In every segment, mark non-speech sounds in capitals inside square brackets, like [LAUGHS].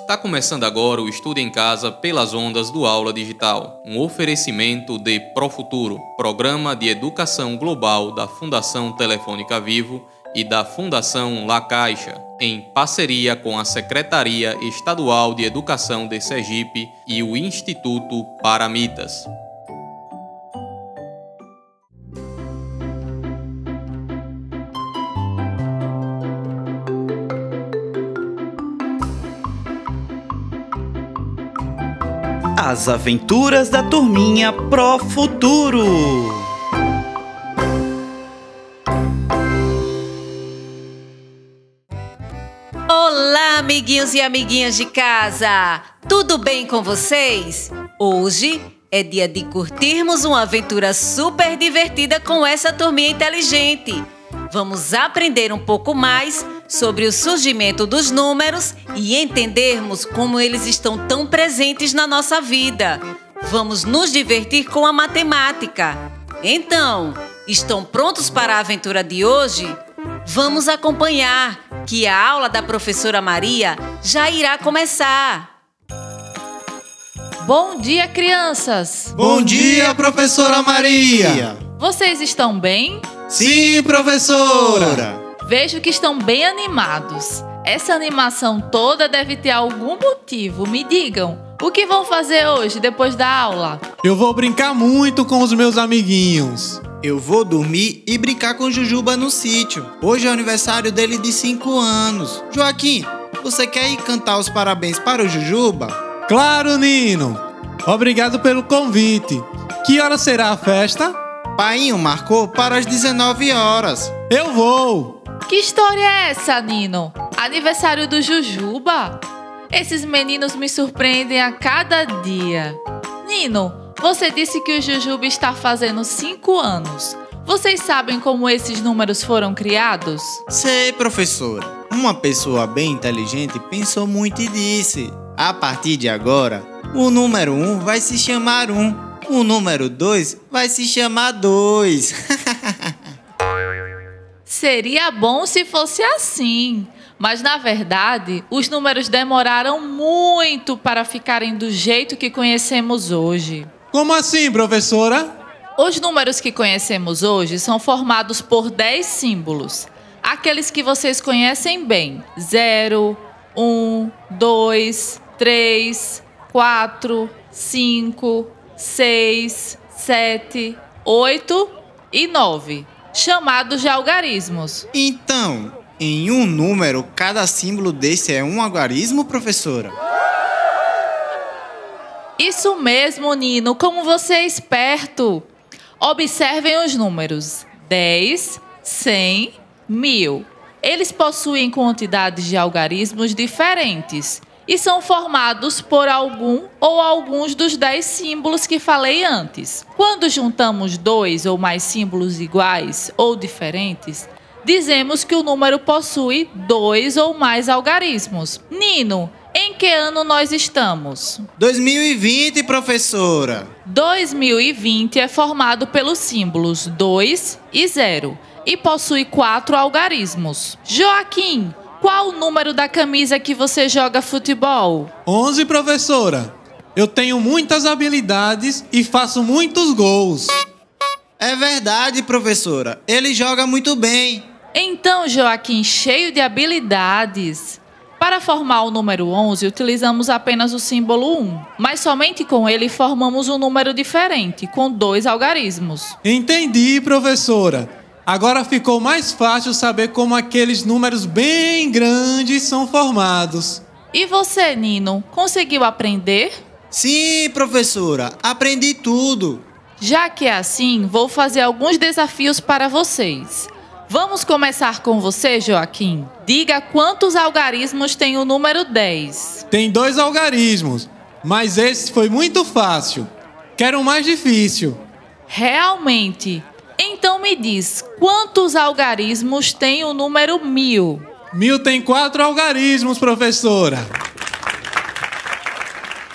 Está começando agora o Estudo em Casa pelas ondas do Aula Digital, um oferecimento de Profuturo, programa de educação global da Fundação Telefônica Vivo e da Fundação La Caixa, em parceria com a Secretaria Estadual de Educação de Sergipe e o Instituto Paramitas. As aventuras da turminha Pro Futuro. Olá, amiguinhos e amiguinhas de casa! Tudo bem com vocês? Hoje é dia de curtirmos uma aventura super divertida com essa turminha inteligente. Vamos aprender um pouco mais sobre o surgimento dos números e entendermos como eles estão tão presentes na nossa vida. Vamos nos divertir com a matemática. Então, estão prontos para a aventura de hoje? Vamos acompanhar, que a aula da professora Maria já irá começar. Bom dia, crianças! Bom dia, professora Maria! Vocês estão bem? Sim, professora! Vejo que estão bem animados. Essa animação toda deve ter algum motivo. Me digam, o que vão fazer hoje depois da aula? Eu vou brincar muito com os meus amiguinhos. Eu vou dormir e brincar com o Jujuba no sítio. Hoje é o aniversário dele de 5 anos. Joaquim, você quer ir cantar os parabéns para o Jujuba? Claro, Nino! Obrigado pelo convite. Que hora será a festa? Painho marcou para as 19 horas. Eu vou! Que história é ssa, Nino? Aniversário do Jujuba? Esses meninos me surpreendem a cada dia. Nino, você disse que o Jujuba está fazendo 5 anos. Vocês sabem como esses números foram criados? Sei, professora. Uma pessoa bem inteligente pensou muito e disse: a partir de agora, o número 1 um vai se chamar 1. Um. O número 2 vai se chamar 2. [LAUGHS] Seria bom se fosse assim. Mas na verdade, os números demoraram muito para ficarem do jeito que conhecemos hoje. Como assim, professora? Os números que conhecemos hoje são formados por 10 símbolos. Aqueles que vocês conhecem bem: 0, 1, 2, 3, 4, 5, 6, 7, 8 e 9, chamados de algarismos. Então, em um número, cada símbolo desse é um algarismo, professora? Isso mesmo, Nino, como você é esperto. Observem os números: 10, 100, 1000. Eles possuem quantidades de algarismos diferentes e são formados por algum ou alguns dos dez símbolos que falei antes. Quando juntamos dois ou mais símbolos iguais ou diferentes, dizemos que o número possui dois ou mais algarismos. Nino, em que ano nós estamos? 2020, professora. 2020 é formado pelos símbolos 2 e 0 e possui quatro algarismos. Joaquim, qual o número da camisa que você joga futebol? 11, professora. Eu tenho muitas habilidades e faço muitos gols. É verdade, professora. Ele joga muito bem. Então, Joaquim, cheio de habilidades. Para formar o número 11, utilizamos apenas o símbolo 1, mas somente com ele formamos um número diferente, com dois algarismos. Entendi, professora. Agora ficou mais fácil saber como aqueles números bem grandes são formados. E você, Nino, conseguiu aprender? Sim, professora, aprendi tudo. Já que é assim, vou fazer alguns desafios para vocês. Vamos começar com você, Joaquim. Diga quantos algarismos tem o número 10. Tem dois algarismos, mas esse foi muito fácil. Quero um mais difícil. Realmente, então me diz, quantos algarismos tem o número mil? Mil tem quatro algarismos, professora.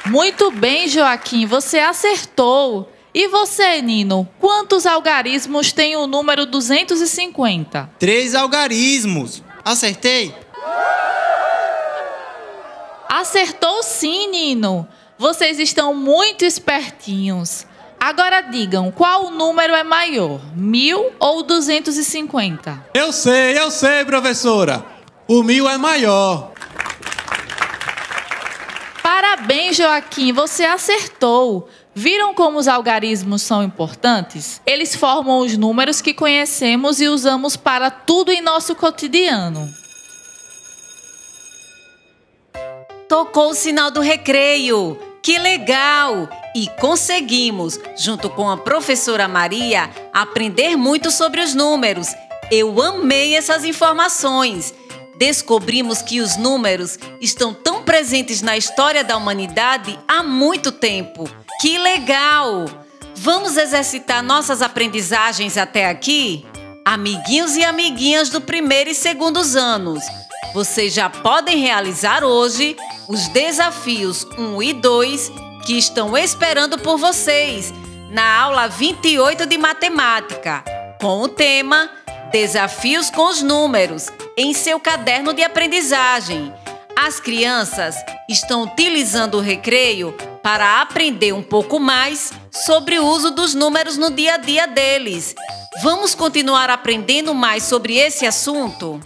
Muito bem, Joaquim, você acertou. E você, Nino, quantos algarismos tem o número 250? Três algarismos. Acertei? Acertou sim, Nino. Vocês estão muito espertinhos. Agora digam, qual número é maior, mil ou 250? Eu sei, eu sei, professora. O mil é maior. Parabéns, Joaquim, você acertou. Viram como os algarismos são importantes? Eles formam os números que conhecemos e usamos para tudo em nosso cotidiano. Tocou o sinal do recreio. Que legal! E conseguimos, junto com a professora Maria, aprender muito sobre os números. Eu amei essas informações. Descobrimos que os números estão tão presentes na história da humanidade há muito tempo. Que legal! Vamos exercitar nossas aprendizagens até aqui? Amiguinhos e amiguinhas do primeiro e segundos anos, vocês já podem realizar hoje os desafios 1 e 2 que estão esperando por vocês na aula 28 de matemática, com o tema Desafios com os números em seu caderno de aprendizagem. As crianças estão utilizando o recreio para aprender um pouco mais sobre o uso dos números no dia a dia deles. Vamos continuar aprendendo mais sobre esse assunto?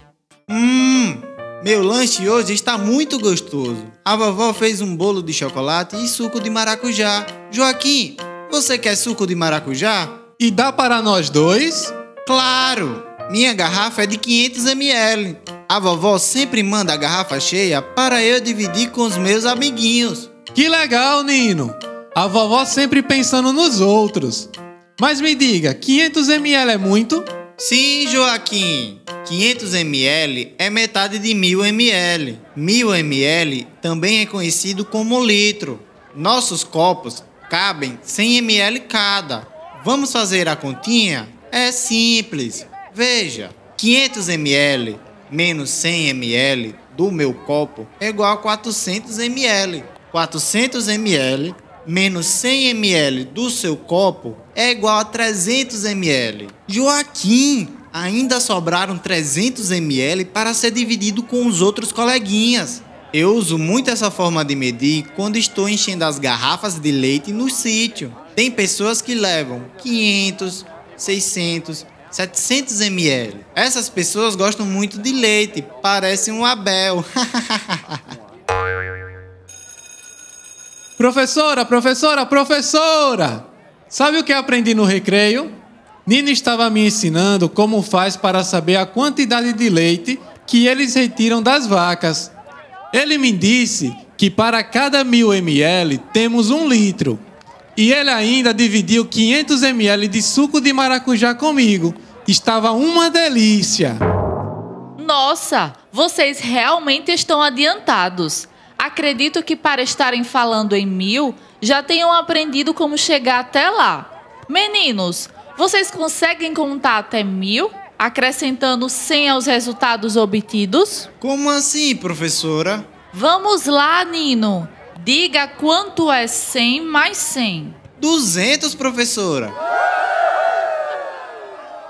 Meu lanche hoje está muito gostoso. A vovó fez um bolo de chocolate e suco de maracujá. Joaquim, você quer suco de maracujá? E dá para nós dois? Claro! Minha garrafa é de 500 ml. A vovó sempre manda a garrafa cheia para eu dividir com os meus amiguinhos. Que legal, Nino. A vovó sempre pensando nos outros. Mas me diga, 500 ml é muito? Sim, Joaquim. 500 ml é metade de 1000 ml. 1000 ml também é conhecido como litro. Nossos copos cabem 100 ml cada. Vamos fazer a continha? É simples. Veja, 500 ml menos 100 ml do meu copo é igual a 400 ml. 400 ml menos 100 ml do seu copo é igual a 300 ml. Joaquim, ainda sobraram 300 ml para ser dividido com os outros coleguinhas. Eu uso muito essa forma de medir quando estou enchendo as garrafas de leite no sítio. Tem pessoas que levam 500, 600, 700 ml. Essas pessoas gostam muito de leite, parece um Abel. [LAUGHS] professora, professora, professora! Sabe o que aprendi no recreio? Nina estava me ensinando como faz para saber a quantidade de leite que eles retiram das vacas. Ele me disse que para cada mil ml temos um litro e ele ainda dividiu 500 ml de suco de maracujá comigo. Estava uma delícia. Nossa, vocês realmente estão adiantados. Acredito que para estarem falando em mil, já tenham aprendido como chegar até lá. Meninos, vocês conseguem contar até mil, acrescentando 100 aos resultados obtidos? Como assim, professora? Vamos lá, Nino. Diga quanto é 100 mais 100. 200, professora.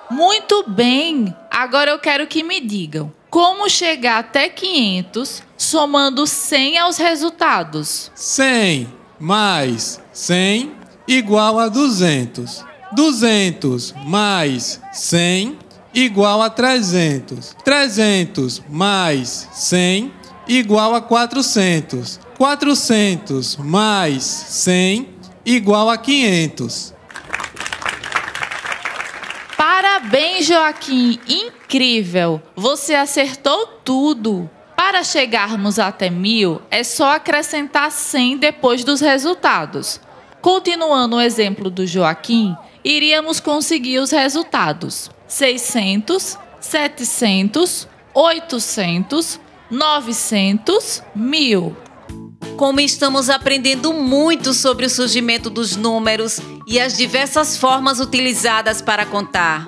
Muito bem. Agora eu quero que me digam como chegar até 500 somando 100 aos resultados. 100 mais 100 igual a 200. 200 mais 100 igual a 300. 300 mais 100 igual a 400. 400 mais 100 igual a 500. Parabéns, Joaquim! Incrível! Você acertou tudo! Para chegarmos até mil, é só acrescentar 100 depois dos resultados. Continuando o exemplo do Joaquim, iríamos conseguir os resultados: 600, 700, 800, 900, 1000. Como estamos aprendendo muito sobre o surgimento dos números e as diversas formas utilizadas para contar.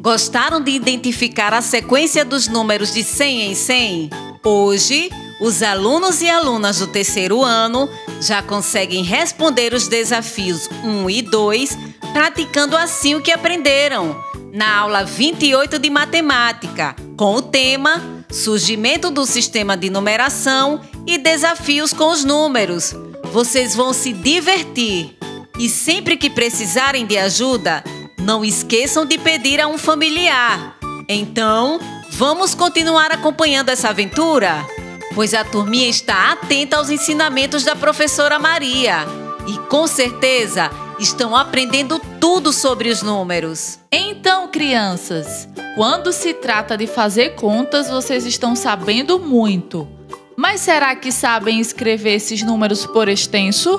Gostaram de identificar a sequência dos números de 100 em 100? Hoje, os alunos e alunas do terceiro ano já conseguem responder os desafios 1 e 2, praticando assim o que aprenderam na aula 28 de matemática, com o tema Surgimento do sistema de numeração e desafios com os números. Vocês vão se divertir. E sempre que precisarem de ajuda, não esqueçam de pedir a um familiar. Então, vamos continuar acompanhando essa aventura? Pois a turminha está atenta aos ensinamentos da professora Maria. E com certeza estão aprendendo tudo sobre os números. Então, crianças, quando se trata de fazer contas, vocês estão sabendo muito. Mas será que sabem escrever esses números por extenso?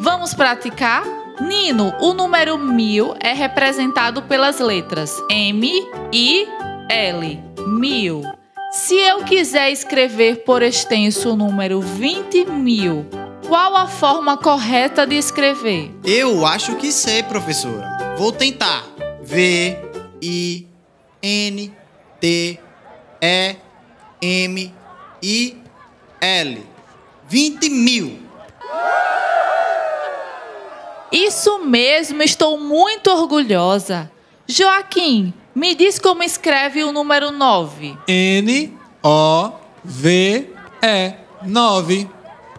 Vamos praticar? Nino, o número mil é representado pelas letras M, I, L. Mil. Se eu quiser escrever por extenso o número 20 mil, qual a forma correta de escrever? Eu acho que sei, professora. Vou tentar. V, I, N, T, E, M, I, L. 20 mil. Isso mesmo, estou muito orgulhosa. Joaquim, me diz como escreve o número 9. N, O, V, E. 9.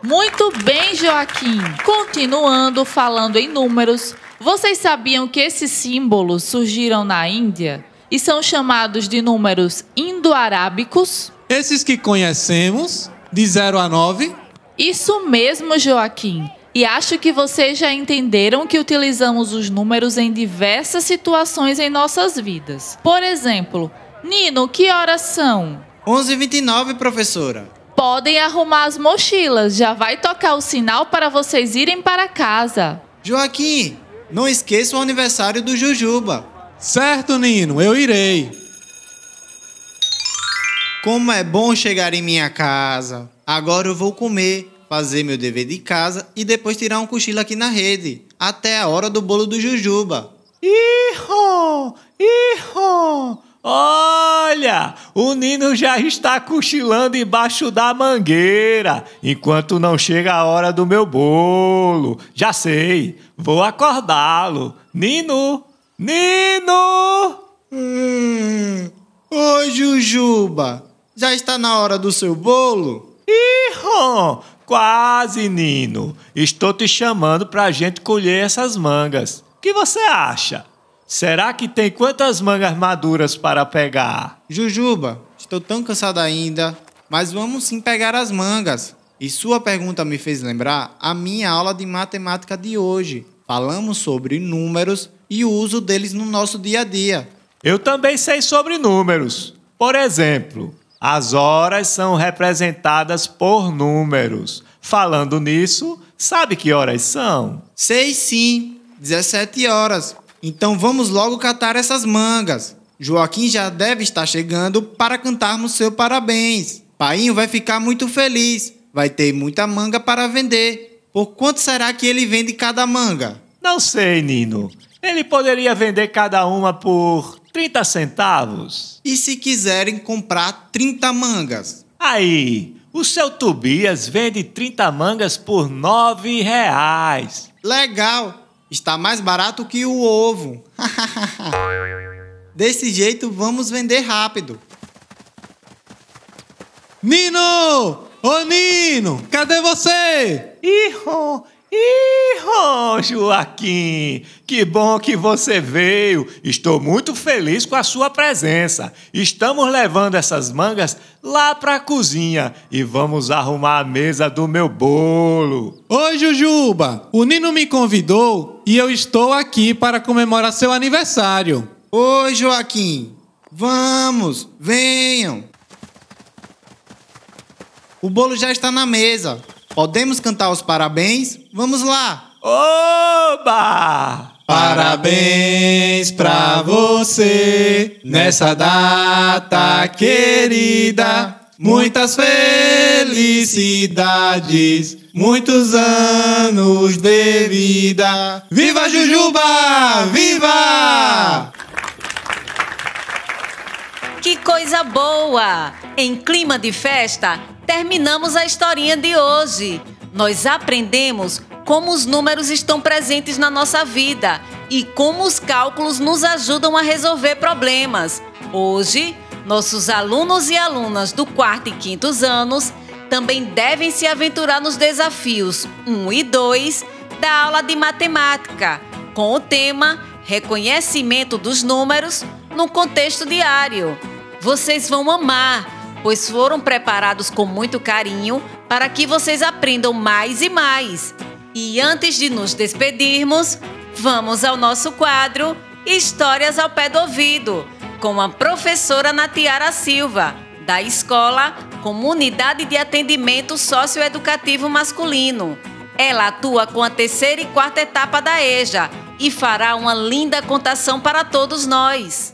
Muito bem, Joaquim. Continuando falando em números, vocês sabiam que esses símbolos surgiram na Índia e são chamados de números indo-arábicos? Esses que conhecemos, de 0 a 9. Isso mesmo, Joaquim. E acho que vocês já entenderam que utilizamos os números em diversas situações em nossas vidas. Por exemplo, Nino, que horas são? 11h29, professora. Podem arrumar as mochilas, já vai tocar o sinal para vocês irem para casa. Joaquim, não esqueça o aniversário do Jujuba. Certo, Nino, eu irei. Como é bom chegar em minha casa. Agora eu vou comer, fazer meu dever de casa e depois tirar um cochilo aqui na rede. Até a hora do bolo do Jujuba. Iho! Iho! Olha, o Nino já está cochilando embaixo da mangueira, enquanto não chega a hora do meu bolo. Já sei, vou acordá-lo. Nino! Nino! Hum. Oi, Jujuba. Já está na hora do seu bolo? Iho! Quase, Nino. Estou te chamando para a gente colher essas mangas. O que você acha? Será que tem quantas mangas maduras para pegar? Jujuba, estou tão cansado ainda, mas vamos sim pegar as mangas. E sua pergunta me fez lembrar a minha aula de matemática de hoje. Falamos sobre números e o uso deles no nosso dia a dia. Eu também sei sobre números. Por exemplo, as horas são representadas por números. Falando nisso, sabe que horas são? Sei sim, 17 horas. Então vamos logo catar essas mangas. Joaquim já deve estar chegando para cantarmos seu parabéns. Painho vai ficar muito feliz. Vai ter muita manga para vender. Por quanto será que ele vende cada manga? Não sei, Nino. Ele poderia vender cada uma por 30 centavos. E se quiserem comprar 30 mangas? Aí, o seu Tobias vende 30 mangas por 9 reais. Legal! Está mais barato que o ovo. [LAUGHS] Desse jeito, vamos vender rápido. Nino! Ô Nino, cadê você? Iho! Iho, Joaquim! Que bom que você veio. Estou muito feliz com a sua presença. Estamos levando essas mangas lá para a cozinha e vamos arrumar a mesa do meu bolo. Oi, Jujuba. O Nino me convidou e eu estou aqui para comemorar seu aniversário. Oi, Joaquim. Vamos, venham. O bolo já está na mesa. Podemos cantar os parabéns? Vamos lá! Oba! Parabéns pra você nessa data querida. Muitas felicidades, muitos anos de vida. Viva Jujuba! Viva! Que coisa boa! Em clima de festa, terminamos a historinha de hoje. Nós aprendemos como os números estão presentes na nossa vida e como os cálculos nos ajudam a resolver problemas. Hoje, nossos alunos e alunas do quarto e quintos anos também devem se aventurar nos desafios 1 e 2 da aula de matemática, com o tema Reconhecimento dos números no contexto diário. Vocês vão amar, pois foram preparados com muito carinho para que vocês aprendam mais e mais. E antes de nos despedirmos, vamos ao nosso quadro Histórias ao Pé do Ouvido, com a professora Natiara Silva, da Escola Comunidade de Atendimento Socioeducativo Masculino. Ela atua com a terceira e quarta etapa da EJA e fará uma linda contação para todos nós.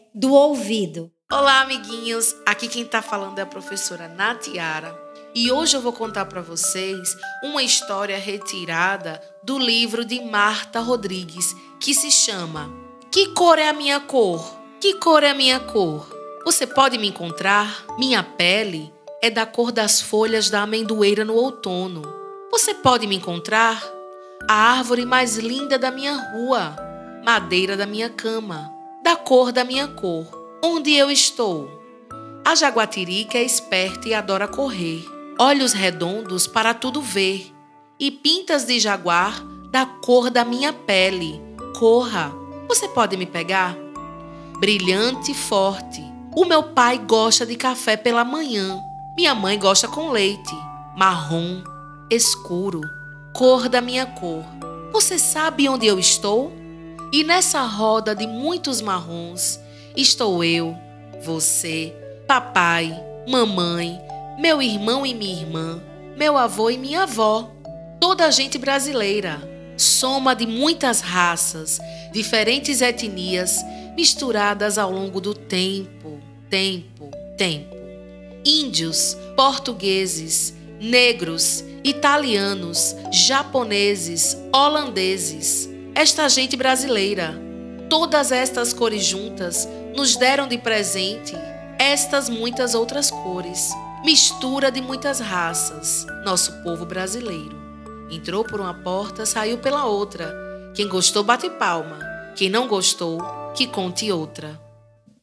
do ouvido. Olá, amiguinhos! Aqui quem está falando é a professora Natiara e hoje eu vou contar para vocês uma história retirada do livro de Marta Rodrigues que se chama Que cor é a minha cor? Que cor é a minha cor? Você pode me encontrar? Minha pele é da cor das folhas da amendoeira no outono. Você pode me encontrar? A árvore mais linda da minha rua, madeira da minha cama da cor da minha cor. Onde eu estou? A jaguatirica é esperta e adora correr, olhos redondos para tudo ver, e pintas de jaguar da cor da minha pele. Corra! Você pode me pegar? Brilhante e forte. O meu pai gosta de café pela manhã. Minha mãe gosta com leite. Marrom, escuro, cor da minha cor. Você sabe onde eu estou? E nessa roda de muitos marrons estou eu, você, papai, mamãe, meu irmão e minha irmã, meu avô e minha avó, toda a gente brasileira, soma de muitas raças, diferentes etnias misturadas ao longo do tempo, tempo, tempo. Índios, portugueses, negros, italianos, japoneses, holandeses esta gente brasileira. Todas estas cores juntas nos deram de presente estas muitas outras cores, mistura de muitas raças, nosso povo brasileiro. Entrou por uma porta, saiu pela outra. Quem gostou, bate palma. Quem não gostou, que conte outra.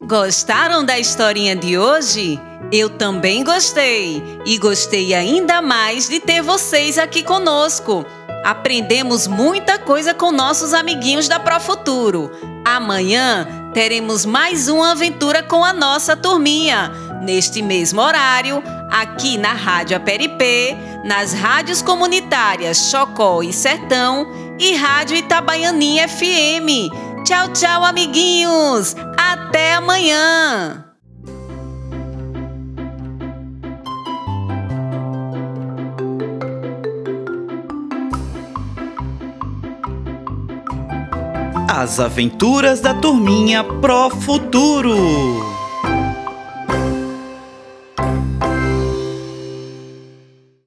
Gostaram da historinha de hoje? Eu também gostei e gostei ainda mais de ter vocês aqui conosco. Aprendemos muita coisa com nossos amiguinhos da Profuturo. Amanhã teremos mais uma aventura com a nossa turminha, neste mesmo horário, aqui na Rádio Aperipê, nas rádios comunitárias Chocó e Sertão e Rádio Itabaianinha FM. Tchau, tchau, amiguinhos! Até amanhã! As Aventuras da Turminha Pro Futuro.